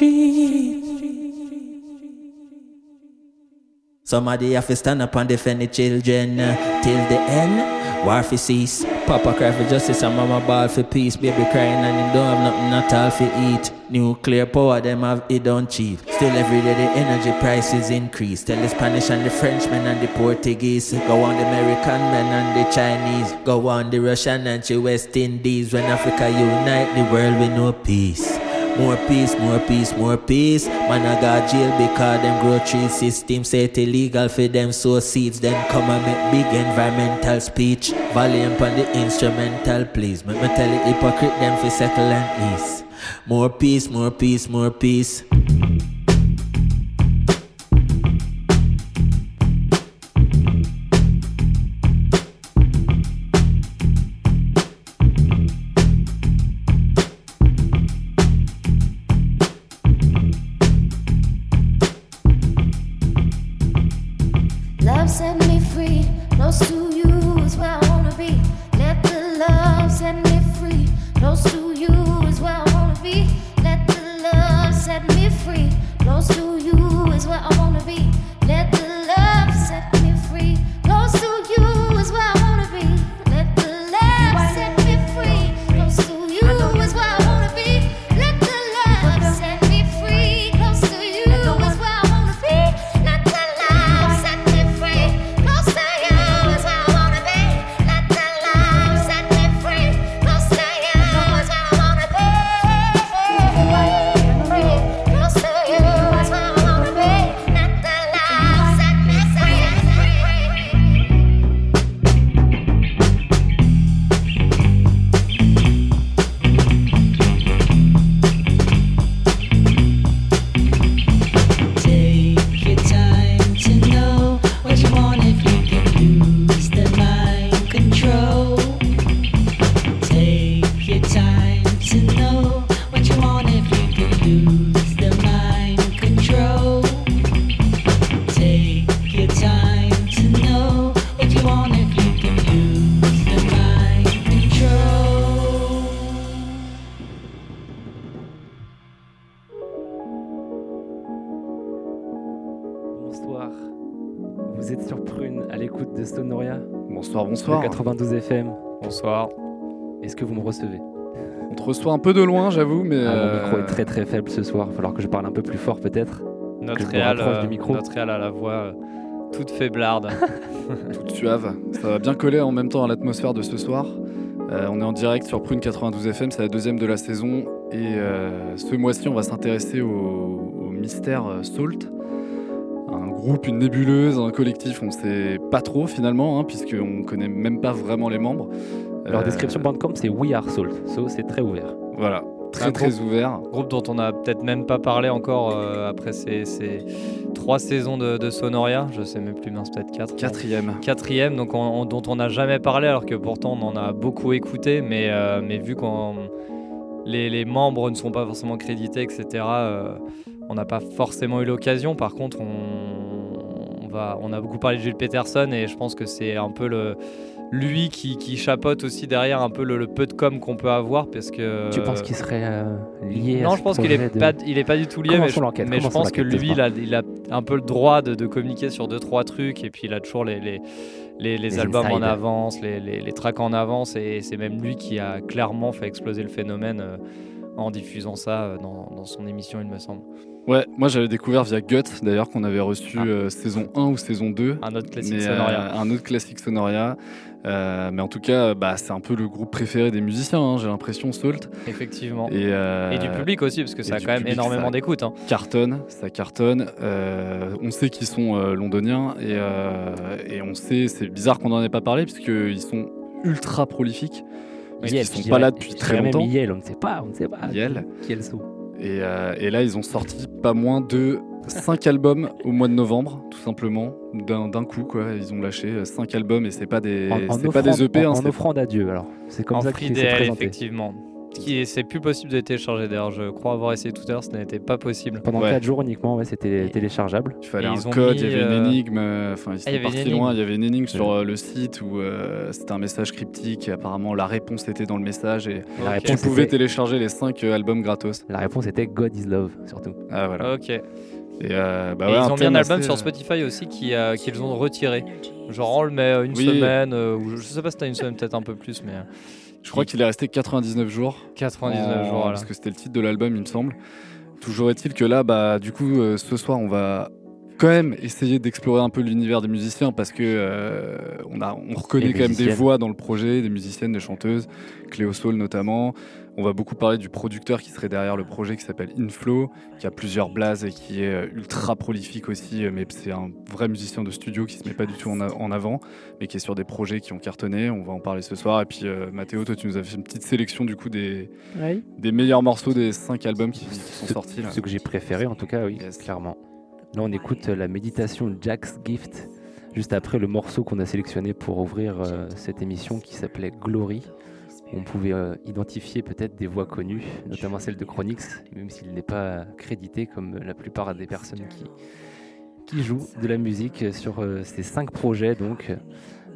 down the street. Somebody have to stand up and defend the children uh, till the end. War for cease. Papa cry for justice and mama ball for peace. Baby crying and him don't have nothing at all for eat. Nuclear power, them have it don't cheap. Still every day the energy prices increase. Tell the Spanish and the Frenchmen and the Portuguese. Go on the American men and the Chinese. Go on the Russian and the West Indies. When Africa unite, the world with know peace. More peace, more peace, more peace. Man, I got jail because them grow tree system say it illegal for them sow seeds. Then come and make big environmental speech. Volume on the instrumental, please. Make me tell the hypocrite them for settle and ease. More peace, more peace, more peace. Bonsoir. Est-ce que vous me recevez? On te reçoit un peu de loin, j'avoue, mais. Ah, Mon euh, micro est très très faible ce soir. Il va falloir que je parle un peu plus fort peut-être. Notre réal, euh, du micro. notre réal a la voix euh, toute faiblarde. toute suave. Ça va bien coller en même temps à l'atmosphère de ce soir. Euh, on est en direct sur Prune 92 FM, c'est la deuxième de la saison. Et euh, ce mois-ci, on va s'intéresser au, au mystère euh, Salt. Un groupe, une nébuleuse, un collectif, on sait pas trop finalement, hein, puisqu'on connaît même pas vraiment les membres. Leur Euh, description Bandcamp c'est We Are Salt. So, c'est très ouvert. Voilà, très Un très groupe- ouvert. Groupe dont on a peut-être même pas parlé encore euh, après ces, ces trois saisons de, de Sonoria. Je sais même plus, mince, peut-être quatre. Quatrième. Quatrième, donc on- on- dont on n'a jamais parlé alors que pourtant on en a beaucoup écouté, mais, euh, mais vu qu'on les, les membres ne sont pas forcément crédités, etc. euh, on n'a pas forcément eu l'occasion. Par contre, on, on va, on a beaucoup parlé de Jules Peterson et je pense que c'est un peu le lui qui, qui chapeaute aussi derrière un peu le, le peu de com qu'on peut avoir parce que Tu penses qu'il serait euh, lié à non, ce je pense qu'il est de- pas, il est pas du tout lié, mais, je, mais pense que lui, il a, il a un peu le droit de, de communiquer sur deux trois trucs, et puis il a toujours les, les, les, les Les albums en avance, les, les, les tracks en avance, et c'est même lui qui a clairement fait exploser le phénomène euh, en diffusant ça euh, dans, dans son émission, il me semble. Ouais, moi j'avais découvert via Gut d'ailleurs qu'on avait reçu euh, saison 1 ou saison 2. Un autre classique Mais, Sonoria. un autre classique Sonoria. Euh, mais en tout cas, bah, c'est un peu le groupe préféré des musiciens, hein, j'ai l'impression, Salt. Effectivement. Et, euh, Et du public aussi, parce que ça a quand même public, énormément d'écoute. hein. Cartonne, ça cartonne. Euh, on sait qu'ils sont euh, londoniens et, euh, et on sait, c'est bizarre qu'on n'en ait pas parlé, puisqu'ils sont ultra prolifiques. Parce Yel, qu'ils sont pas là depuis très longtemps. Yel, on ne sait pas, on ne sait pas. Yel. Qui est le Et, euh, et là, ils ont sorti pas moins de 5 albums au mois de novembre, tout simplement, d'un d'un coup. Quoi. Ils ont lâché 5 albums et c'est pas des, En, en c'est pas des offrande- EP. en- hein, en c'est- offrande à Dieu, alors. C'est comme en ça s'est DL, présenté. effectivement. Qui est- c'est plus possible de télécharger d'ailleurs. Je crois avoir essayé tout à l'heure, ce n'était pas possible. Pendant 4 jours uniquement, ouais, c'était téléchargeable. Il fallait un ils ont code, mis, il y avait euh, une énigme, euh, enfin ils Ah, il y sont avait une partis loin, il y avait une énigme sur euh, le site où euh, c'était un message cryptique et apparemment la réponse était dans le message et La tu pouvais télécharger les 5 albums gratos. La réponse était God is Love, surtout. Ah voilà. Ok. Et, euh, bah Et ouais, ils ont mis un album assez, sur euh, Spotify aussi qui, euh, qu'ils ont retiré. Genre on le met une Oui. semaine, euh, ou je je sais pas si t'as une semaine, peut-être un peu plus, mais. Je crois qu'il est resté 99 jours. 99 en- jours, voilà. Parce que c'était le titre de l'album, il me semble. Toujours est-il que là, bah, du coup, euh, ce soir, on va quand même essayer d'explorer un peu l'univers des musiciens parce que euh, on, a, on reconnaît Les quand même des voix dans le projet, des musiciennes, des chanteuses, Cléo Soul notamment. On va beaucoup parler du producteur qui serait derrière le projet qui s'appelle Inflow, qui a plusieurs blazes et qui est euh, ultra prolifique aussi, euh, mais c'est un vrai musicien de studio qui se met pas du tout en, avant, mais qui est sur des projets qui ont cartonné. On va en parler ce soir. Et puis euh, Mathéo, toi tu nous as fait une petite sélection du coup des, Oui. des meilleurs morceaux des cinq albums qui, qui sont sortis. Là. Ce que j'ai préféré, en tout cas, oui, clairement. Là, on écoute la méditation Jack's Gift, juste après le morceau qu'on a sélectionné pour ouvrir euh, cette émission qui s'appelait Glory. On pouvait euh, identifier peut-être des voix connues, notamment celle de Chronix, même s'il n'est pas crédité comme la plupart des personnes qui, qui joue de la musique sur euh, ces cinq projets. Donc,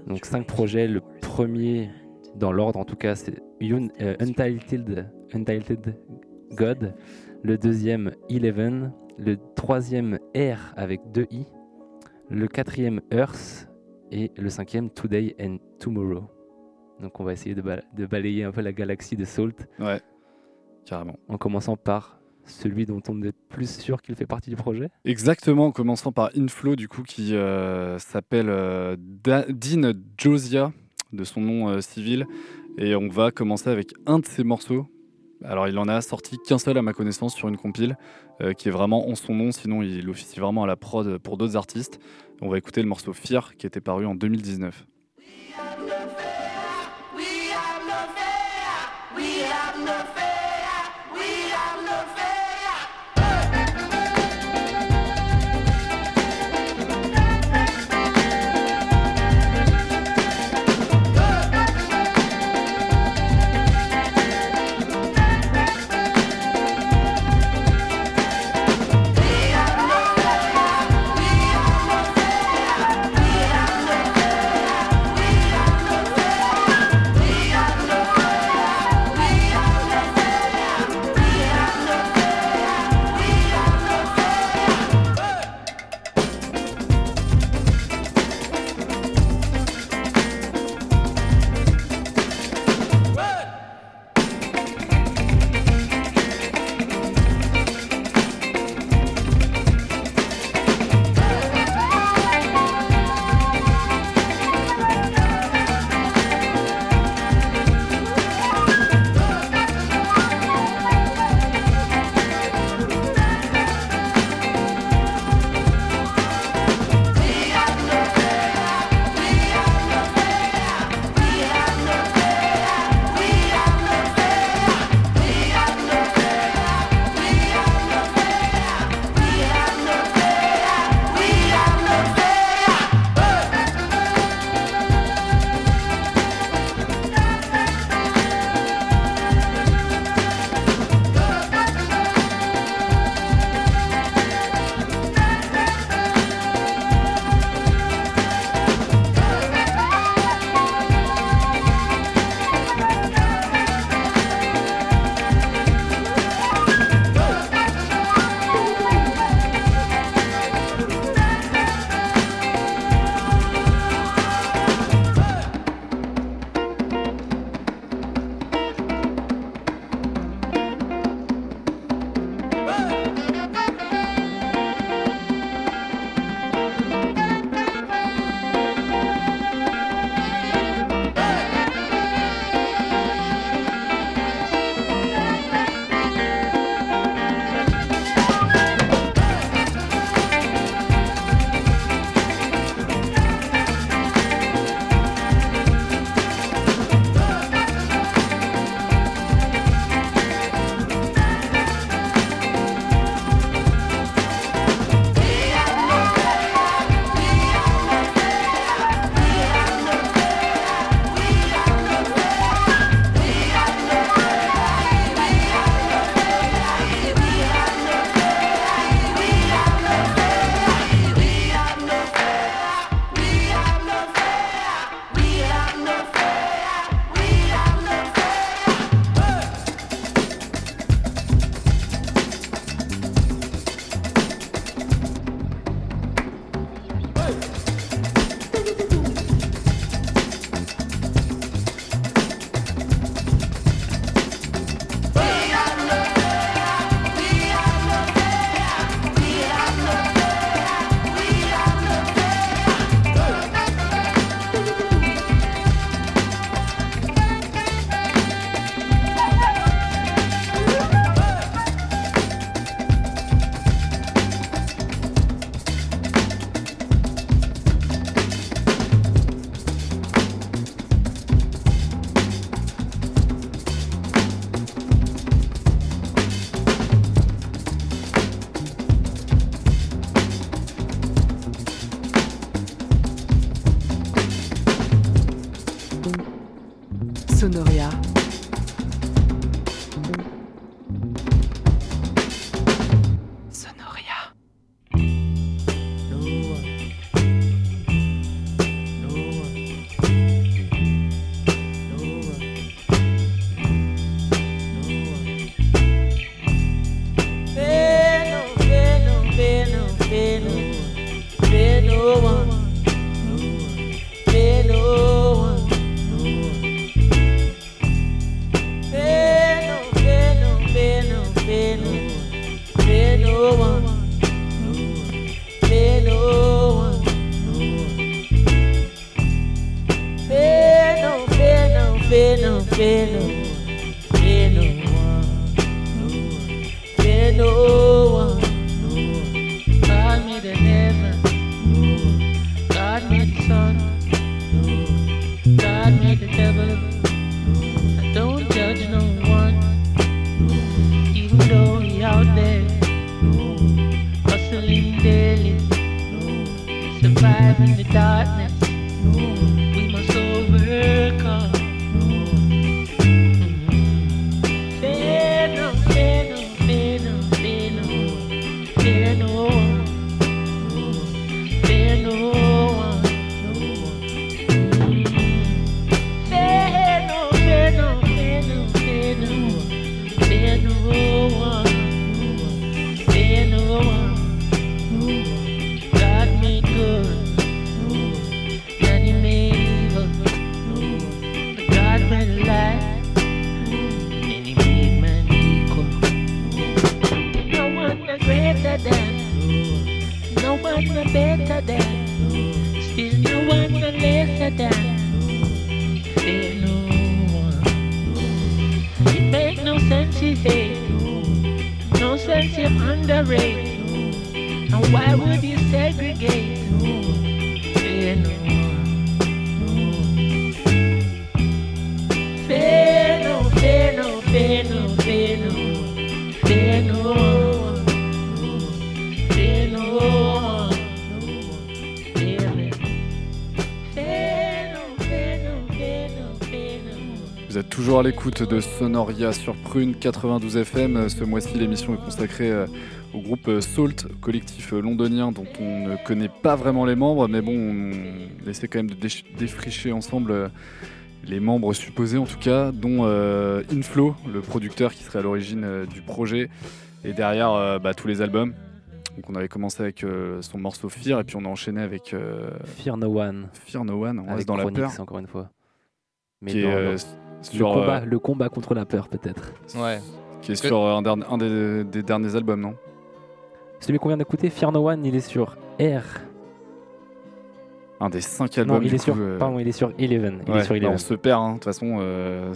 donc cinq projets. Le premier, dans l'ordre en tout cas, c'est euh, Untitled, God. Le deuxième, Eleven. Le troisième, Air avec deux i. Le quatrième, Earth. Et le cinquième, Today and Tomorrow. Donc on va essayer de, bala- de balayer un peu la galaxie de Salt. Ouais, carrément. En commençant par celui dont on est plus sûr qu'il fait partie du projet. Exactement, en commençant par Inflow, du coup, qui euh, s'appelle euh, Dean Josia, de son nom euh, civil. Et on va commencer avec un de ses morceaux. Alors, il en a sorti qu'un seul, à ma connaissance, sur une compile, qui est vraiment en son nom. Sinon, il officie vraiment à la prod pour d'autres artistes. On va écouter le morceau Fear, qui était paru en 2019. Sense you hate, no sense you underrate. And why would you segregate? Fear no toujours à l'écoute de Sonoria sur Prune 92 FM. Ce mois-ci, l'émission est consacrée euh, au groupe euh, Salt, collectif euh, londonien dont on ne connaît pas vraiment les membres, mais bon, on essaie quand même de défricher ensemble les membres supposés en tout cas, dont euh, Inflow, le producteur qui serait à l'origine euh, du projet, et derrière euh, bah, tous les albums. Donc on avait commencé avec son morceau Fear, et puis on a enchaîné avec Fear No One. Fear No One, on Avec reste dans la Chronix, peur. encore une fois. Mais Qui est, sur, le, combat, euh, le combat contre la peur, peut-être. Ouais. Qui est sur euh, un, des, des derniers albums, non? Celui qu'on vient d'écouter, Fear No One, il est sur R. Un des cinq albums. Non, il est sur, coup, euh, pardon, il est sur Eleven. Il ouais, est sur bah, Eleven. on se perd, hein, de toute façon. euh,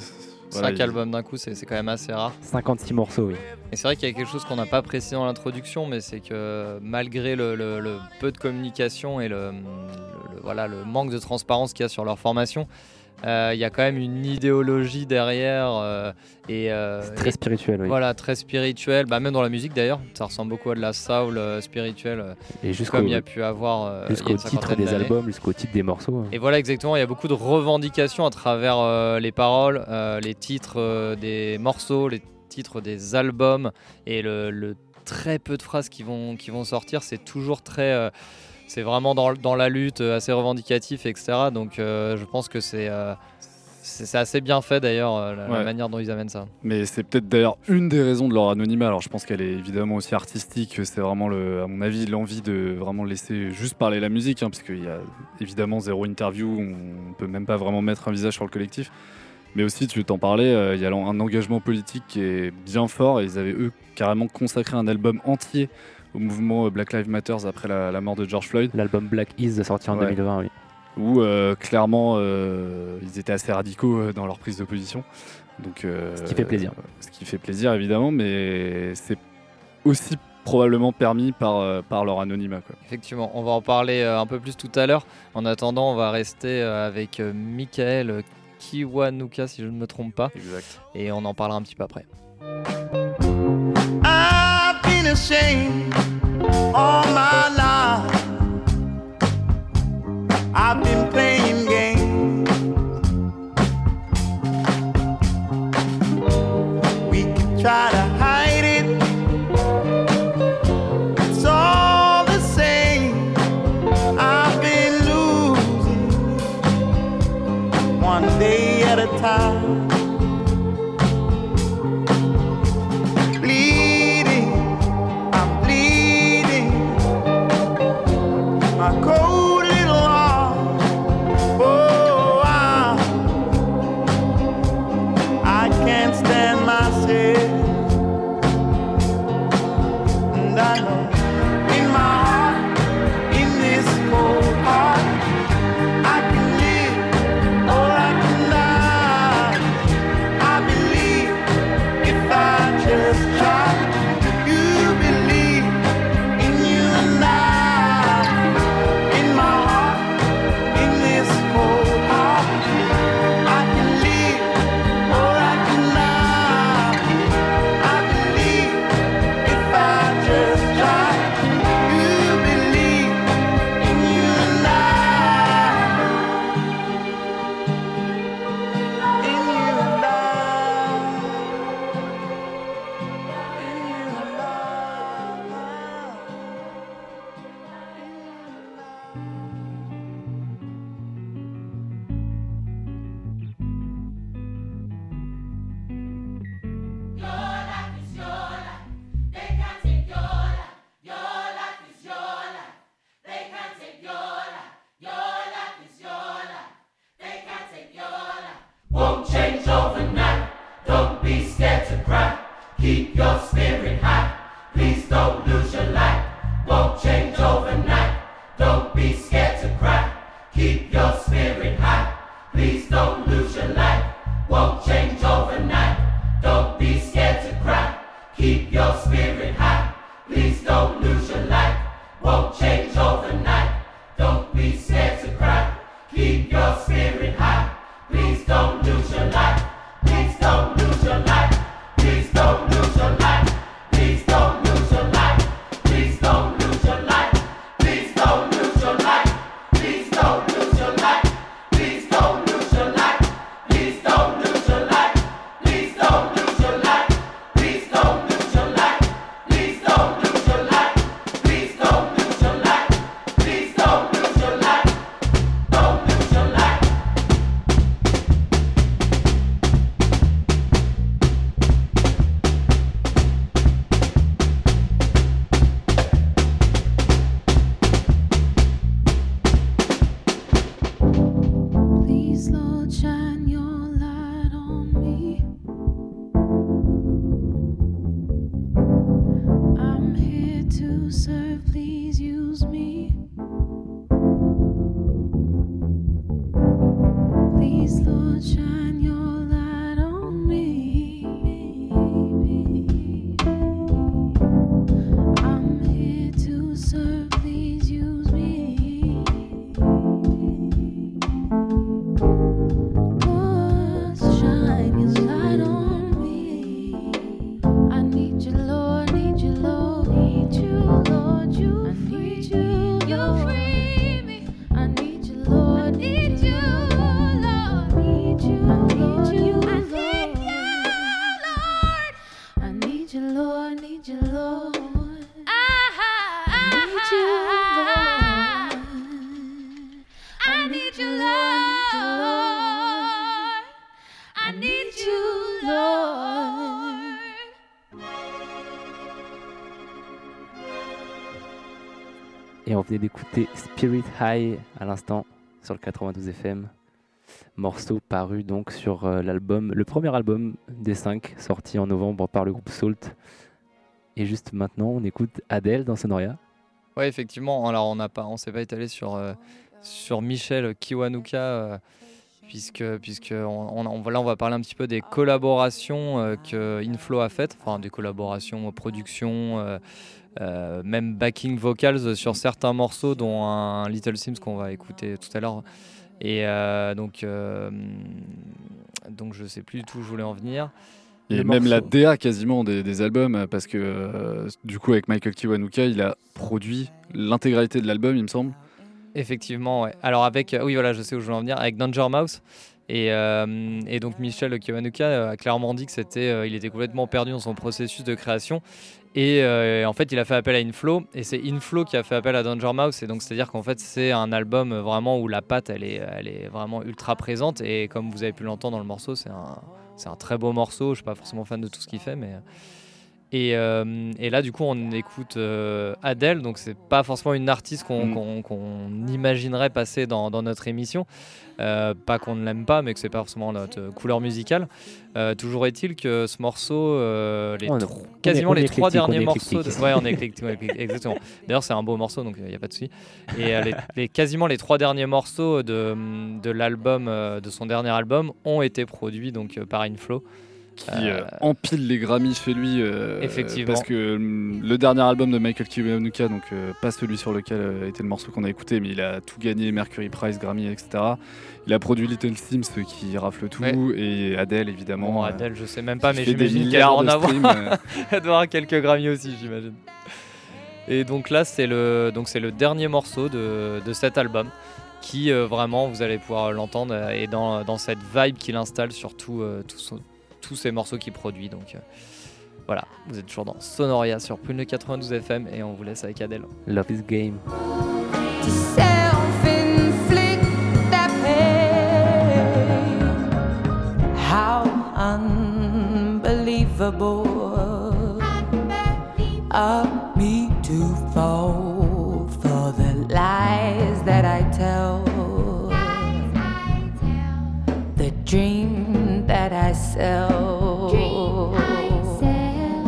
voilà, Cinq il- albums d'un coup, c'est c'est quand même assez rare. 56 morceaux, oui. Et c'est vrai qu'il y a quelque chose qu'on n'a pas précisé dans l'introduction, mais c'est que malgré le, le- le peu de communication et le, le- le- voilà, le manque de transparence qu'il y a sur leur formation, euh, il y a quand même une idéologie derrière euh, et euh, très et- spirituel, oui. Voilà, très spirituel. Bah, même dans la musique d'ailleurs, ça ressemble beaucoup à de la soul euh, spirituelle, Et jusqu'au- comme il y a pu avoir il y a Jusqu'au une titre des d'années. albums, jusqu'au titre des morceaux. hein. Et voilà exactement, il y a beaucoup de revendications à travers les paroles, les titres des morceaux, les titres des albums et le, le très peu de phrases qui vont, qui vont sortir, c'est toujours très... c'est vraiment dans, dans la lutte, euh, assez revendicatif, etc. Donc euh, je pense que c'est euh, c'est assez bien fait d'ailleurs, la, manière dont ils amènent ça. Mais c'est peut-être d'ailleurs une des raisons de leur anonymat. Alors je pense qu'elle est évidemment aussi artistique. C'est vraiment, le, à mon avis, l'envie de vraiment laisser juste parler la musique, hein, parce qu'il y a évidemment zéro interview. On peut même pas vraiment mettre un visage sur le collectif. Mais aussi, tu t'en parlais, euh, il y a un engagement politique qui est bien fort. Et ils avaient eux carrément consacré un album entier au mouvement Black Lives Matter après la, la mort de George Floyd. L'album Black Is sorti en Ouais. 2020, oui. Où euh, clairement euh, ils étaient assez radicaux euh, dans leur prise de position. Donc, euh, Ce qui fait plaisir. Ce qui fait plaisir évidemment, mais c'est aussi probablement permis par, euh, par leur anonymat. Quoi. Effectivement, on va en parler euh, un peu plus tout à l'heure. En attendant, on va rester euh, avec euh, Michael Kiwanuka, si je ne me trompe pas. Exact. Et on en parlera un petit peu après. Ashamed all my life. I've been D'écouter Spirit High à l'instant sur le 92 FM. Morceau paru donc sur euh, l'album, le premier album des cinq, sorti en novembre par le groupe Salt. Et juste maintenant, on écoute Adele dans Sonoria. Ouais, effectivement. Alors, on n'a pas, on s'est pas étalé sur euh, sur Michel Kiwanuka, euh, puisque puisque on, on- on- là, on va parler un petit peu des collaborations euh, que Inflow a faites, enfin des collaborations, euh, production, euh, euh, même backing vocals sur certains morceaux, dont un Little Sims qu'on va écouter tout à l'heure. Et donc donc je sais plus du tout où je voulais en venir. Et même la DA quasiment des, des albums, parce que du coup avec Michael Kiwanuka, il a produit l'intégralité de l'album, il me semble. Effectivement. Alors avec, euh, oui voilà, je sais où je veux en venir, avec Danger Mouse. Et, euh, donc Michel Kiwanuka euh, a clairement dit que c'était, il était complètement perdu dans son processus de création. Et en fait, il a fait appel à Inflow, et c'est Inflow qui a fait appel à Danger Mouse. Et donc, c'est-à-dire qu'en fait, c'est un album vraiment où la patte, elle est, elle est vraiment ultra présente. Et comme vous avez pu l'entendre dans le morceau, c'est un, c'est un très beau morceau. Je suis pas forcément fan de tout ce qu'il fait, mais et, euh, et là, du coup, on écoute euh, Adele, donc c'est pas forcément une artiste qu'on Mm. qu'on- qu'on imaginerait passer dans, dans notre émission. Euh, pas qu'on ne l'aime pas, mais que c'est pas forcément notre euh, couleur musicale. Euh, toujours est-il que ce morceau, euh, les On on quasiment on les trois derniers morceaux, de- ouais, on est éclectique, exactement. D'ailleurs, c'est un beau morceau, donc il n'y a pas de souci. Et euh, les, les- quasiment les trois derniers morceaux de, de l'album, euh, de son dernier album, ont été produits donc euh, par Inflow. Qui euh, empile les Grammys chez lui. euh, Effectivement. Parce que hum, le dernier album de Michael Kiwanuka, donc euh, pas celui sur lequel euh, était le morceau qu'on a écouté, mais il a tout gagné, Mercury Prize, Grammy, etc. Il a produit Little Sims euh, qui rafle tout, et Adele évidemment. Bon, euh, Adèle, je sais même pas, mais j'imagine qu'elle doit en avoir. euh. Elle doit avoir quelques Grammy aussi, j'imagine. Et donc là, c'est le, donc c'est le dernier morceau de, de cet album qui euh, vraiment, vous allez pouvoir l'entendre, euh, est dans, dans cette vibe qu'il installe sur tout, euh, tout son- tous ces morceaux qu'il produit. Donc euh, voilà, vous êtes toujours dans Sonoria sur Prune 92 FM et on vous laisse avec Adèle. Love is Game. Unbelievable that I sell.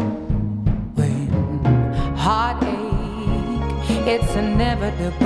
When heartache, it's inevitable.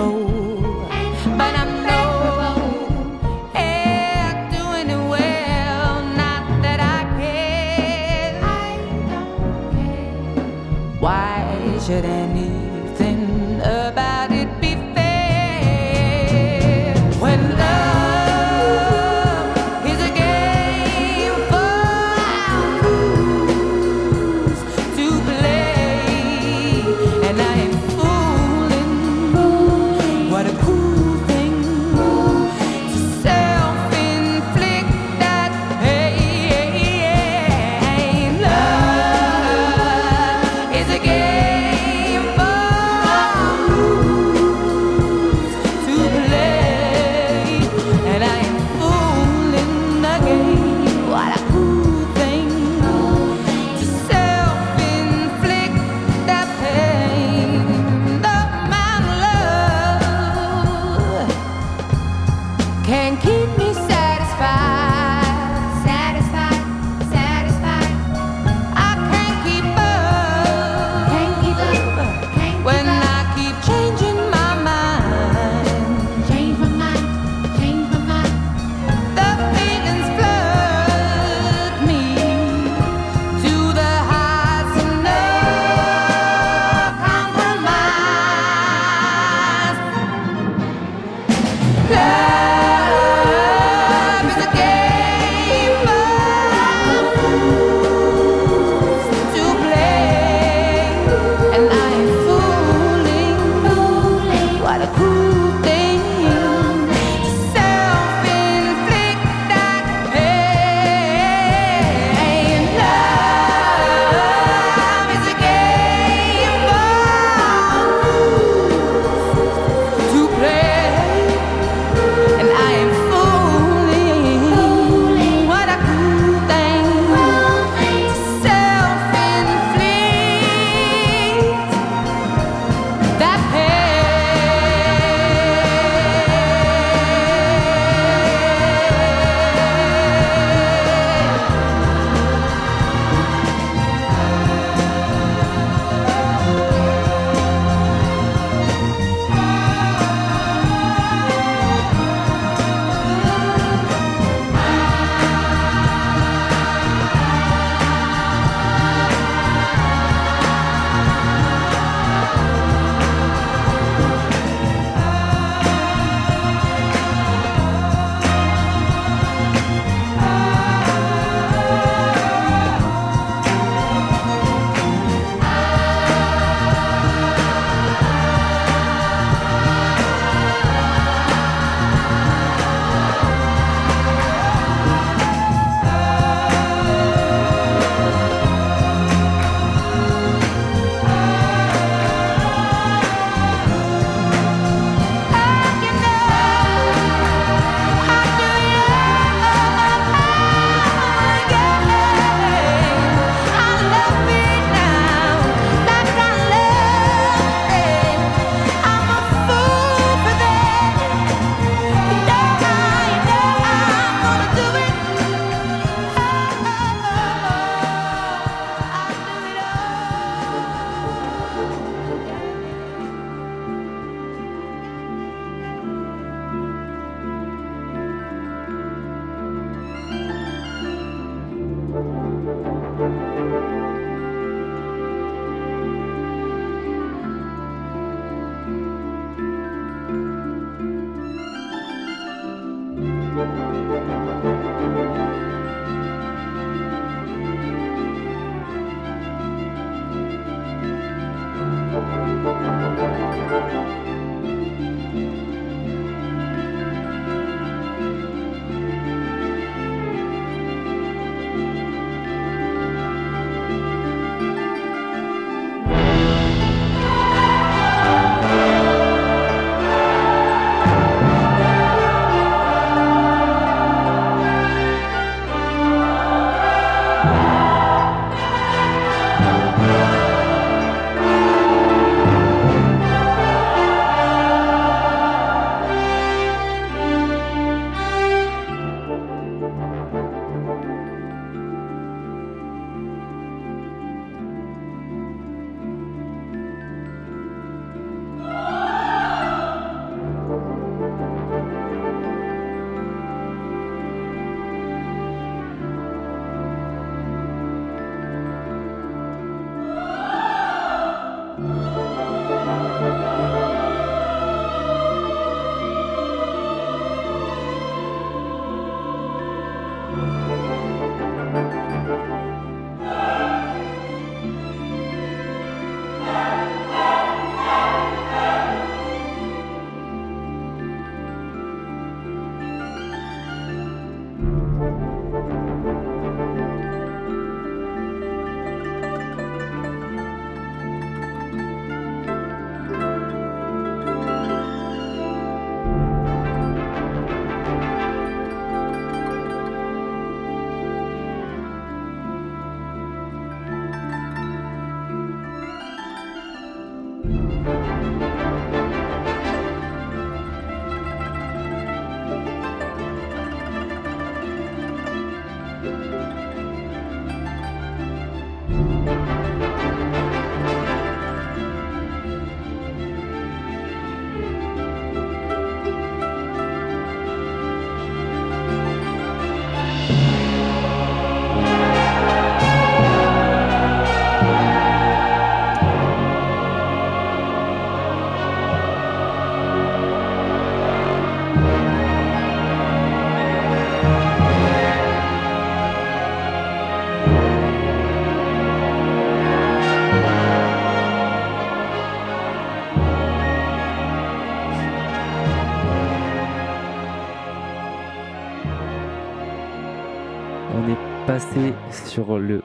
Sur le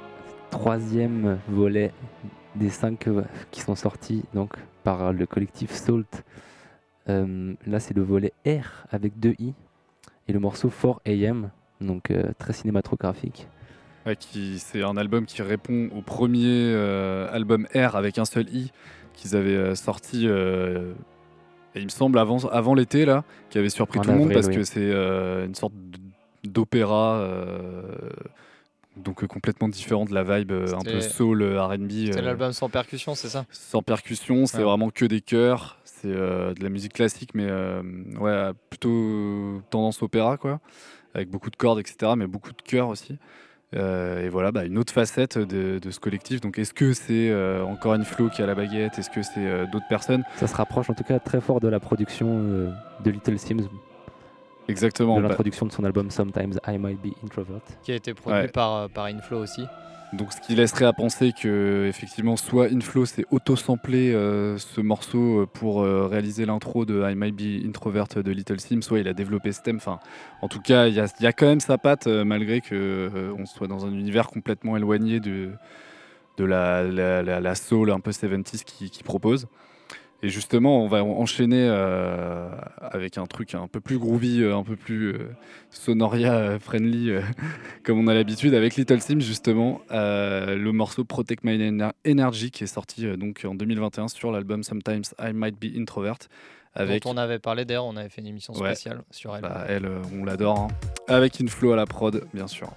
troisième volet des cinq euh, qui sont sortis donc par le collectif Salt. Euh, là, c'est le volet R avec deux i et le morceau 4am, donc euh, très cinématographique. Ouais, c'est un album qui répond au premier euh, album R avec un seul i qu'ils avaient sorti, et il me semble, avant, avant l'été, là, qui avait surpris En tout le monde parce oui. que c'est une sorte d'opéra. Donc euh, complètement différent de la vibe euh, un peu soul euh, R&B. C'est euh, l'album sans percussion, c'est ça? sans percussion, c'est Ouais. vraiment que des chœurs, c'est euh, de la musique classique, mais euh, ouais, plutôt tendance opéra, quoi, avec beaucoup de cordes, etc., mais beaucoup de chœurs aussi. Euh, et voilà, bah, une autre facette de, de ce collectif. Donc, est-ce que c'est euh, encore une flow qui a la baguette? Est-ce que c'est euh, d'autres personnes? Ça se rapproche en tout cas très fort de la production euh, de Little Sims, Exactement. de bah, l'introduction de son album Sometimes I Might Be Introvert. Qui a été produit Ouais. par, euh, par Inflow aussi. Donc, ce qui laisserait à penser que, effectivement, soit Inflow s'est auto-samplé euh, ce morceau euh, pour euh, réaliser l'intro de I Might Be Introvert de Little Sims, soit il a développé ce thème. Enfin, en tout cas, il y a, il y a quand même sa patte, euh, malgré que euh, on soit dans un univers complètement éloigné de, de la, la, la- la soul un peu 70s qui, qui propose. Et justement, on va enchaîner euh, avec un truc un peu plus groovy, euh, un peu plus euh, sonoria friendly, euh, comme on a l'habitude avec Little Sims justement, le morceau Protect My Ener- Energy qui est sorti donc en 2021 sur l'album Sometimes I Might Be Introvert. Avec Dont on avait parlé d'ailleurs, on avait fait une émission Ouais. spéciale sur elle. Bah, elle, on l'adore, hein. avec Inflow à la prod, bien sûr.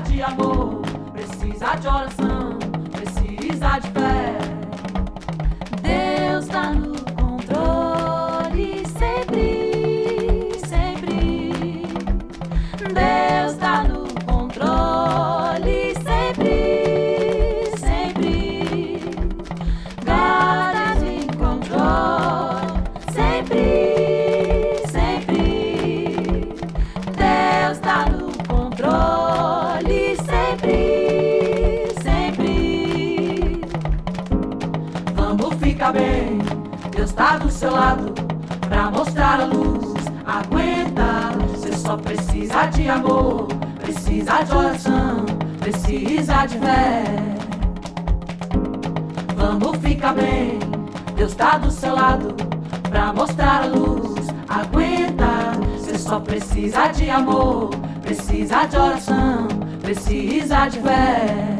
De amor, precisa de oração, só precisa de amor, precisa de oração, precisa de fé. Vamos ficar bem, Deus tá do seu lado pra mostrar a luz. Aguenta, você só precisa de amor, precisa de oração, precisa de fé.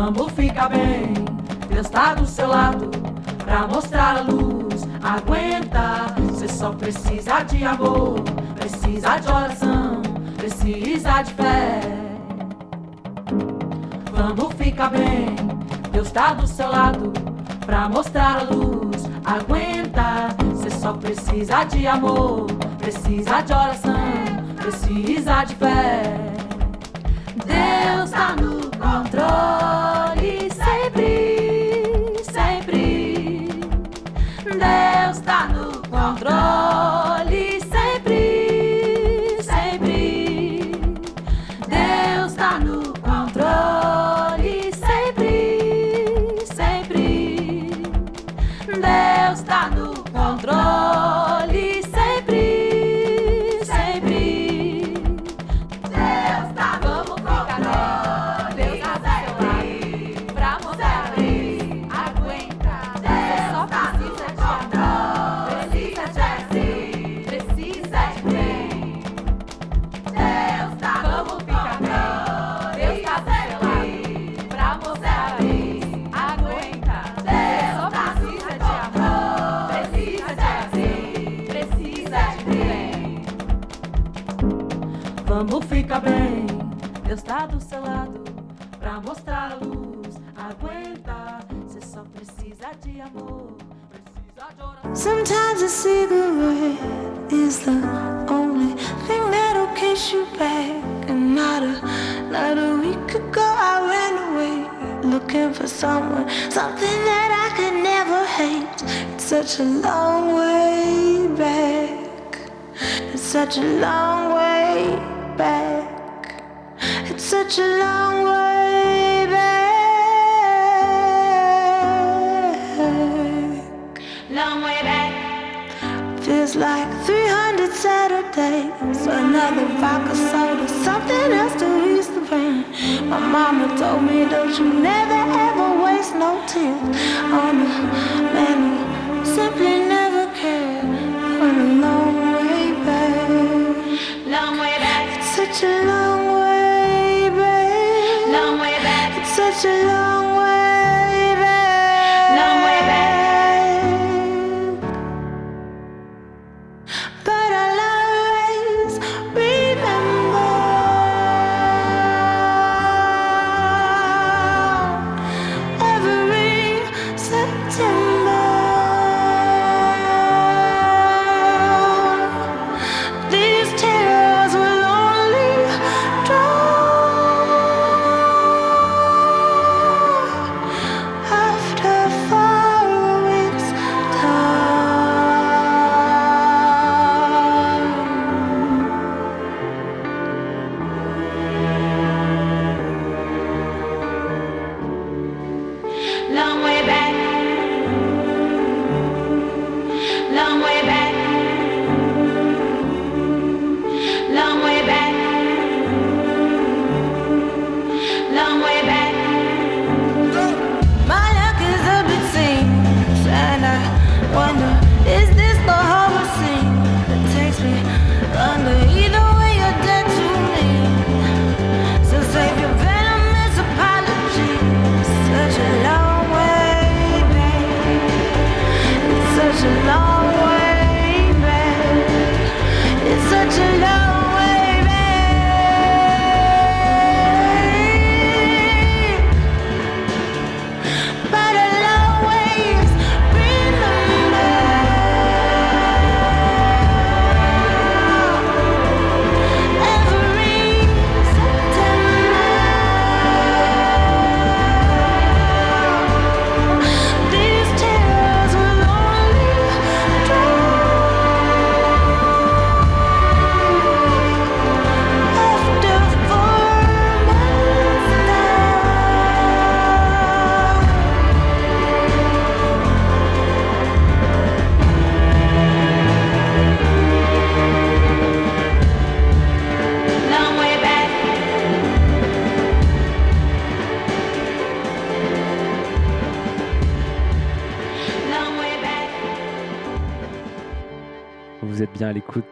Vamos ficar bem, Deus tá do seu lado pra mostrar a luz. Aguenta, você só precisa de amor, precisa de oração, precisa de fé. Vamos ficar bem, Deus tá do seu lado pra mostrar a luz. Aguenta, você só precisa de amor, precisa de oração, precisa de fé. Deus está no controle no Sometimes a cigarette is the only thing that'll kiss you back. And not a, not a week ago, I ran away looking for someone, something that I could never hate. It's such a long way back. It's such a long way back. It's such a long way like 300 Saturdays, another vodka soda, something else to ease the pain. My mama told me, don't you never ever waste no tears on a man who simply never cared. When alone.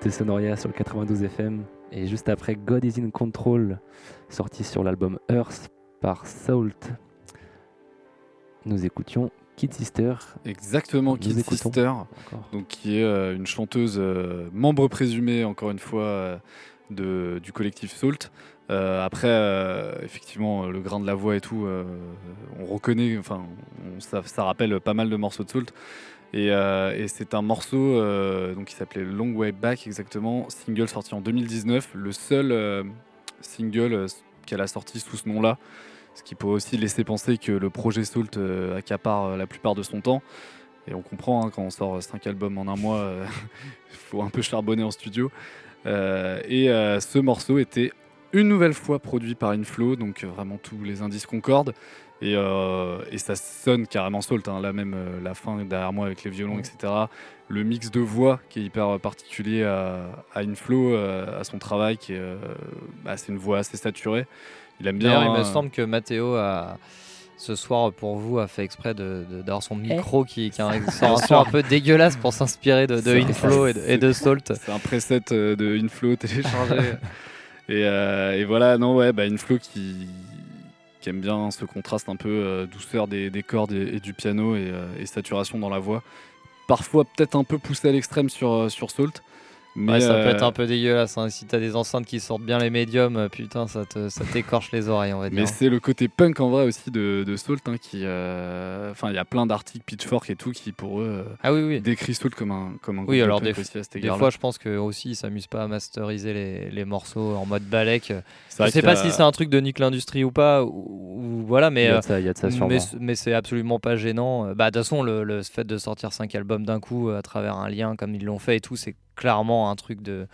De Sonoria sur le 92 FM. Et juste après, God is in Control, sorti sur l'album Earth par Salt. Nous écoutions Kid Sister. Exactement, Kid Sister, donc qui est euh, une chanteuse euh, membre présumée, encore une fois, euh, de, du collectif Salt. Après, effectivement, le grain de la voix et tout, on reconnaît, enfin, on- ça, ça rappelle pas mal de morceaux de Salt. Et, euh, et c'est un morceau euh, donc, qui s'appelait Long Way Back, exactement, single sorti en 2019, le seul euh, single qu'elle a sorti sous ce nom-là. Ce qui peut aussi laisser penser que le projet Salt accapare la plupart de son temps. Et on comprend, hein, quand on sort 5 albums en un mois, il faut un peu charbonner en studio. Et ce morceau était une nouvelle fois produit par Inflow, donc euh, vraiment tous les indices concordent. Et, euh, et ça sonne carrément Salt, hein, là même euh, la fin derrière moi avec les violons, etc. Le mix de voix qui est hyper particulier à, à Inflow, euh, à son travail, qui est, euh, bah, c'est une voix assez saturée. Il aime bien. D'ailleurs, il me euh, semble que Mathéo a ce soir pour vous a fait exprès de- de- d'avoir son micro qui, qui a un, son un peu dégueulasse pour s'inspirer de, de Inflow et de, et de Salt. C'est un preset de Inflow téléchargé. Et, euh, et voilà, non, ouais, bah, Inflow qui, qui aime bien ce contraste un peu euh, douceur des, des cordes et, du piano et, euh, et saturation dans la voix. Parfois peut-être un peu poussé à l'extrême sur, sur Salt. Mais Ouais, ça peut euh, être un peu dégueulasse. hein. Si t'as des enceintes qui sortent bien les médiums, euh, putain, ça te- ça t'écorche les oreilles, on va dire. Mais c'est le côté punk en vrai aussi de, de Salt hein, qui. euh, Enfin, il y a plein d'articles Pitchfork et tout qui pour eux Ah oui, oui. décrit Salt comme un, comme un Oui, groupe alors de des, aussi à cet des fois, je pense que aussi, ils s'amusent pas à masteriser les, les morceaux en mode balek. C'est Je sais pas si c'est un truc de Nick l'industrie ou pas, ou, ou voilà, mais Il y a de ça, il y a de ça mais, sûrement. mais c'est absolument pas gênant. Bah, de toute façon, le, le fait de sortir cinq albums d'un coup à travers un lien comme ils l'ont fait et tout, c'est clairement un truc de,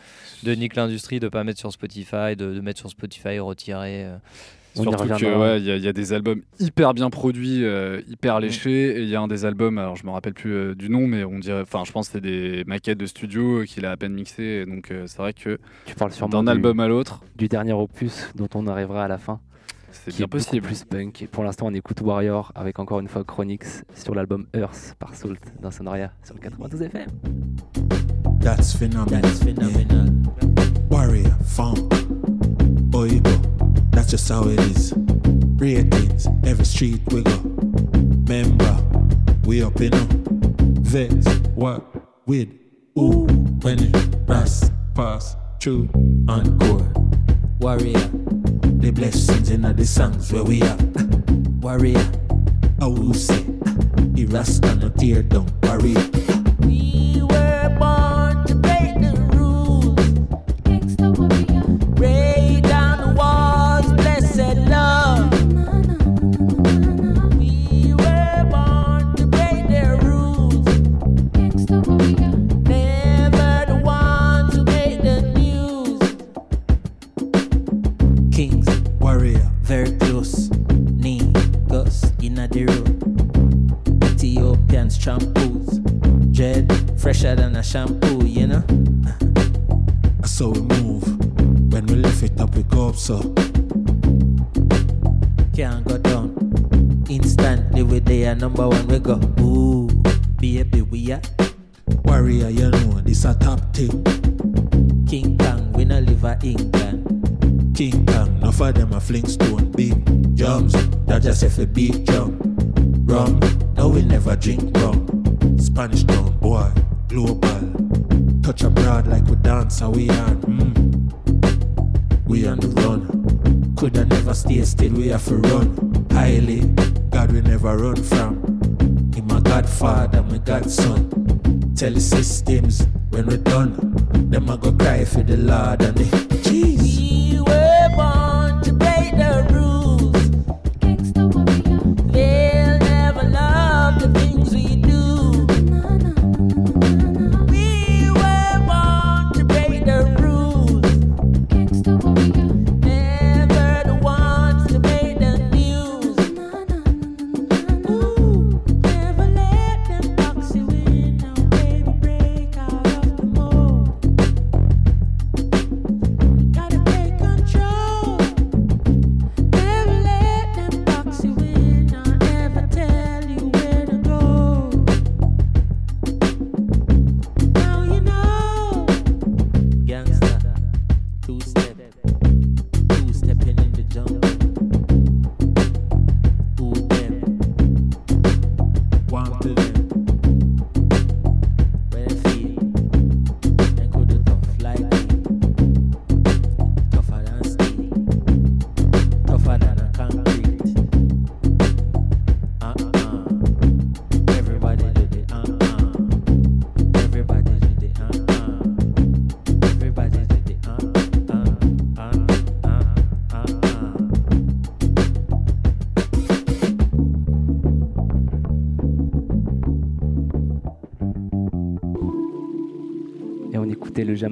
de Nick l'industrie de pas mettre sur Spotify, de, de mettre sur Spotify retirer. euh. Surtout que ouais, il y, y a des albums hyper bien produits, euh, hyper Mm. léchés, et il y a un des albums, alors je me rappelle plus euh, du nom, mais on dirait, enfin je pense que c'est des maquettes de studio qu'il a à peine mixées, donc c'est vrai que Tu parles d'un du- album à l'autre, du dernier opus dont on arrivera à la fin. C'est qui bien est possible. plus punk. Et pour l'instant, on écoute Warrior avec encore une fois Chronix sur l'album Earth par Salt dans Sonoria sur le 92 FM. That's phenomenal. That's phenomenal. Warrior, funk, oigo. That's just how it is. Ratings, every street we go. Member, we up in Vex, what with ooh when it pass pass through encore. Warrior, the blessings in the songs where we are. Warrior, I will say, he rasta no tear down. Warrior. Fling stone big drums. That just if a beat drum. Rum, no we never drink rum. Spanish town boy, global. Touch abroad like we dance how we on. Mm. We on the run. Coulda never stay still, we have to run. Highly, God we never run from. He my godfather, my godson. Tell the systems when we done. Them a go cry for the Lord and the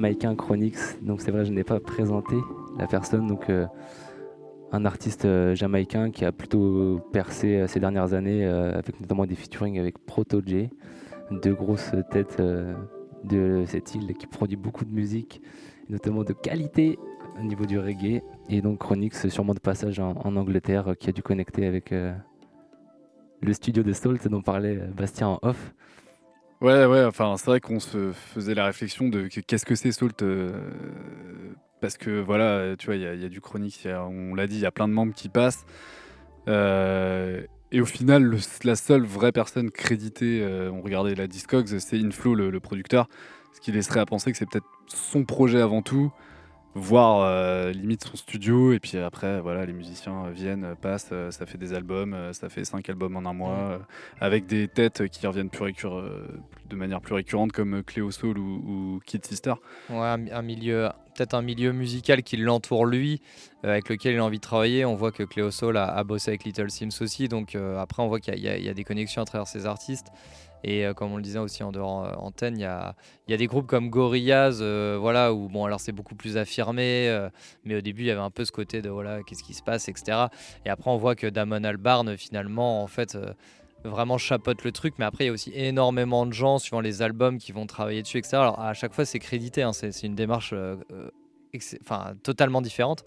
Jamaïcain Chronix. Donc c'est vrai, je n'ai pas présenté la personne. Donc euh, un artiste euh, jamaïcain qui a plutôt percé euh, ces dernières années, avec notamment des featuring avec Proto J, deux grosses têtes de cette île qui produit beaucoup de musique, notamment de qualité au niveau du reggae. Et donc Chronix, sûrement de passage en, en Angleterre, qui a dû connecter avec le studio de Salt dont parlait Bastien en off. Ouais, ouais, enfin, c'est vrai qu'on se faisait la réflexion de que- qu'est-ce que c'est Salt euh, Parce que voilà, tu vois, il y, a- du chronique, on l'a dit, il y a plein de membres qui passent. Euh, et au final, la seule vraie personne créditée, euh, on regardait la Discogs, c'est Inflow, le producteur, ce qui laisserait à penser que c'est peut-être son projet avant tout, voire euh, limite son studio, et puis après, voilà, les musiciens euh, viennent, euh, passent, euh, ça fait des albums, euh, ça fait cinq albums en un mois, avec des têtes qui reviennent plus récur- de manière plus récurrente, comme Cléo Soul ou, ou Kid Sister. Ouais, un, un milieu, peut-être un milieu musical qui l'entoure lui, avec lequel il a envie de travailler. On voit que Cléo Soul a, a bossé avec Little Sims aussi, donc après on voit qu'il y a des connexions à travers ces artistes. Et euh, comme on le disait aussi en dehors euh, antenne, il y a, y a des groupes comme Gorillaz, euh, voilà, où bon alors c'est beaucoup plus affirmé, mais au début il y avait un peu ce côté de voilà qu'est-ce qui se passe, etc. Et après on voit que Damon Albarn finalement en fait vraiment chapeaute le truc, mais après il y a aussi énormément de gens suivant les albums qui vont travailler dessus, etc. Alors à chaque fois c'est crédité, hein, c'est une démarche enfin, totalement différente.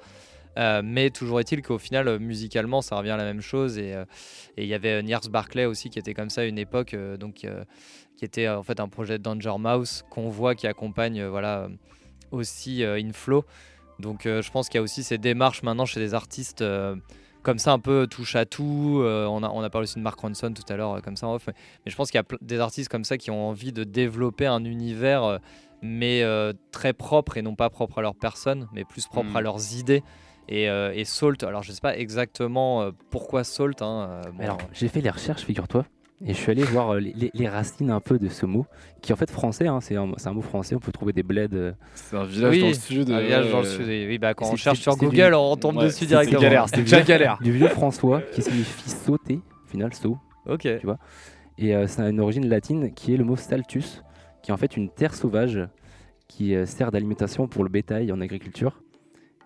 Euh, mais toujours est-il qu'au final, euh, musicalement, ça revient à la même chose. Et euh, il y avait Niers Barclay aussi qui était comme ça à une époque, donc, qui était en fait un projet de Danger Mouse qu'on voit qui accompagne voilà, aussi Inflow. Donc je pense qu'il y a aussi ces démarches maintenant chez des artistes comme ça, un peu touche à tout. Euh, on, a, on a parlé aussi de Mark Ronson tout à l'heure, euh, comme ça en off. Mais, mais je pense qu'il y a des artistes comme ça qui ont envie de développer un univers, euh, mais très propre et non pas propre à leur personne, mais plus propre Mm. à leurs idées. Et, euh, et Salt, alors je sais pas exactement euh, pourquoi Salt. hein, euh, bon, Alors, j'ai fait les recherches, figure-toi, et je suis allé voir euh, les, les- les racines un peu de ce mot, qui est en fait français, hein, c'est un, c'est un mot français, on peut trouver des bleds. C'est un village Oui, dans le sud. un village dans le sud. Oui, bah, quand on c'est- cherche c'est- sur c'est Google, du- on tombe Ouais, dessus c'était directement. galère, c'était du déjà vieux- galère. Du vieux François, qui signifie sauter, au final, saut. Ok. Tu vois Et euh, ça a une origine latine qui est le mot saltus, qui est en fait une terre sauvage qui euh, sert d'alimentation pour le bétail en agriculture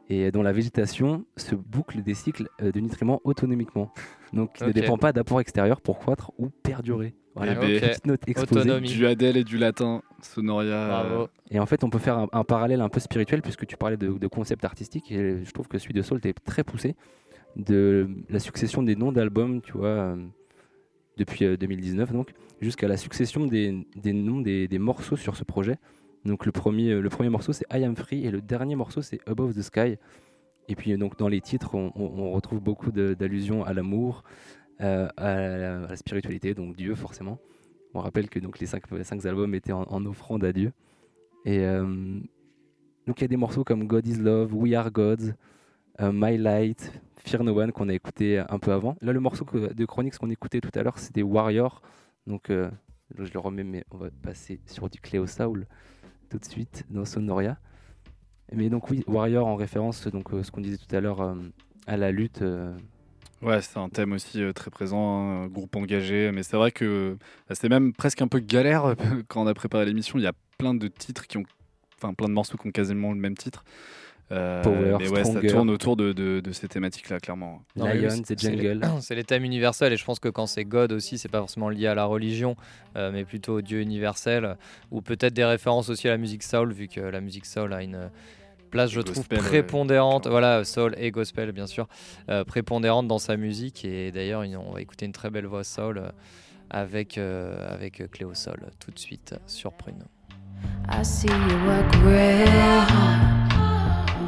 et dont la végétation se boucle des cycles euh, de nutriments autonomiquement. Donc, qui ne dépend pas d'apports extérieurs pour croître ou perdurer. Voilà, une petite note exposée. Autonomie. Du Adèle et du latin, Sonoria. Bravo. euh, Et en fait, on peut faire un, un parallèle un peu spirituel, puisque tu parlais de, de concept artistique, et je trouve que celui de Salt est très poussé, de la succession des noms d'albums, tu vois, euh, depuis euh, 2019, donc, jusqu'à la succession des, des noms des, des morceaux sur ce projet. Donc le premier, euh, le premier morceau, c'est I Am Free, et le dernier morceau, c'est Above the Sky. Et puis, euh, donc, dans les titres, on, retrouve beaucoup d'allusions à l'amour, euh, à, la, spiritualité, donc Dieu, forcément. On rappelle que donc, les cinq, cinq albums étaient en, offrande à Dieu. Et donc il y a des morceaux comme God is Love, We Are Gods, My Light, Fear No One qu'on a écouté un peu avant. Là le morceau de Chronix qu'on écoutait tout à l'heure c'était Warrior. Donc je le remets mais on va passer sur du Cléo Soul tout de suite dans Sonoria. Mais donc oui, Warrior en référence donc euh, ce qu'on disait tout à l'heure euh, à la lutte. euh, Ouais, c'est un thème aussi très présent, groupe engagé. Mais c'est vrai que bah, c'est même presque un peu galère quand on a préparé l'émission. Il y a plein de titres qui ont, enfin plein de morceaux qui ont quasiment le même titre. Euh, Power, mais ouais, ça tourne autour de, de- de ces thématiques-là, clairement. Lion, c'est les- Jungle. C'est les thèmes universels et je pense que quand c'est God aussi, c'est pas forcément lié à la religion, euh, mais plutôt au Dieu universel, ou peut-être des références aussi à la musique soul, vu que la musique soul a une place, je trouve, gospel, ouais, prépondérante, voilà, soul et gospel bien sûr, euh, prépondérante dans sa musique. Et d'ailleurs, on va écouter une très belle voix soul avec, euh, avec Cléo Soul tout de suite sur Prune. I see you work real hard.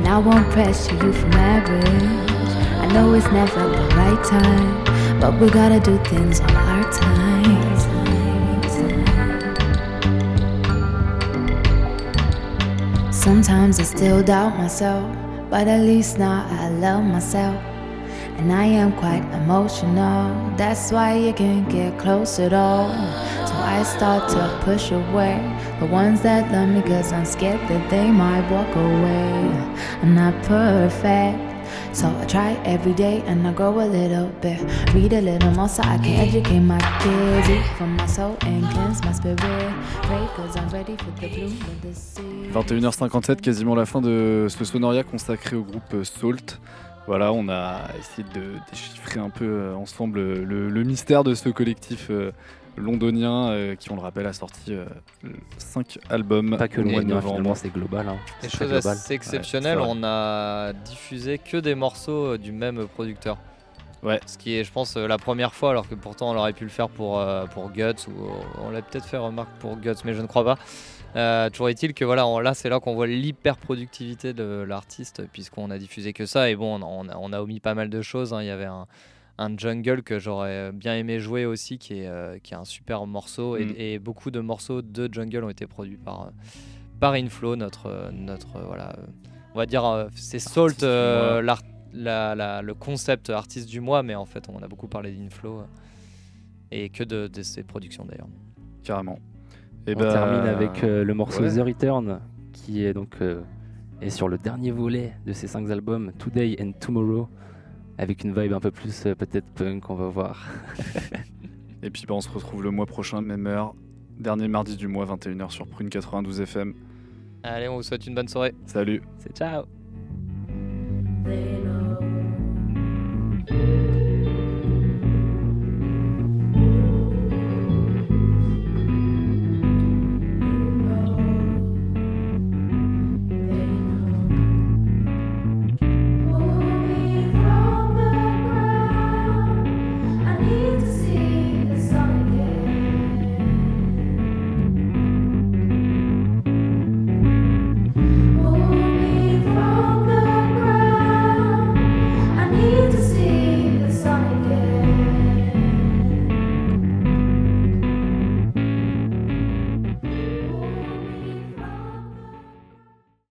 and I won't pressure you for marriage. I know it's never the right time, but we gotta do things on our time. Sometimes I still doubt myself, but at least now I love myself. And I am quite emotional, that's why you can't get close at all. So I start to push away the ones that love me, cause I'm scared that they might walk away. I'm not perfect, so I try every day and I a little bit. Read a little more so I can educate my kids, from and cleanse my spirit. Ready for the bloom of the sea. 21h57, quasiment la fin de ce Sonoria consacré au groupe Salt. Voilà, on a essayé de déchiffrer un peu euh, ensemble le, le mystère de ce collectif euh, londonien euh, qui, on le rappelle, a sorti 5 albums Pas que au mois de novembre. c'est global. hein. Des choses global. assez exceptionnelles, Ouais, on a diffusé que des morceaux euh, du même producteur. Ouais. Ce qui est, je pense, euh, la première fois, alors que pourtant on aurait pu le faire pour, euh, pour Guts, ou on l'a peut-être fait remarque pour Guts, mais je ne crois pas. Euh, toujours est-il que voilà, on- là c'est là qu'on voit l'hyper productivité de l'artiste, puisqu'on a diffusé que ça, et bon, on a, on omis pas mal de choses. hein. Il y avait un, un jungle que j'aurais bien aimé jouer aussi, qui est, euh, qui est un super morceau. Et- Mm. Et, beaucoup de morceaux de jungle ont été produits par, euh, par Inflow, notre, notre voilà, on va dire, euh, c'est Salt, du mois. l'art- la- la- le concept artiste du mois, mais en fait, on a beaucoup parlé d'Inflow et que de, de ses productions d'ailleurs. Carrément. Et On bah, termine avec euh, le morceau ouais. The Return, qui est donc euh, est sur le dernier volet de ces cinq albums, Today and Tomorrow, avec une vibe un peu plus euh, peut-être punk, on va voir. Et puis bah, on se retrouve le mois prochain, même heure, dernier mardi du mois, 21h sur Prune 92 FM. Allez, on vous souhaite une bonne soirée. Salut. C'est ciao They know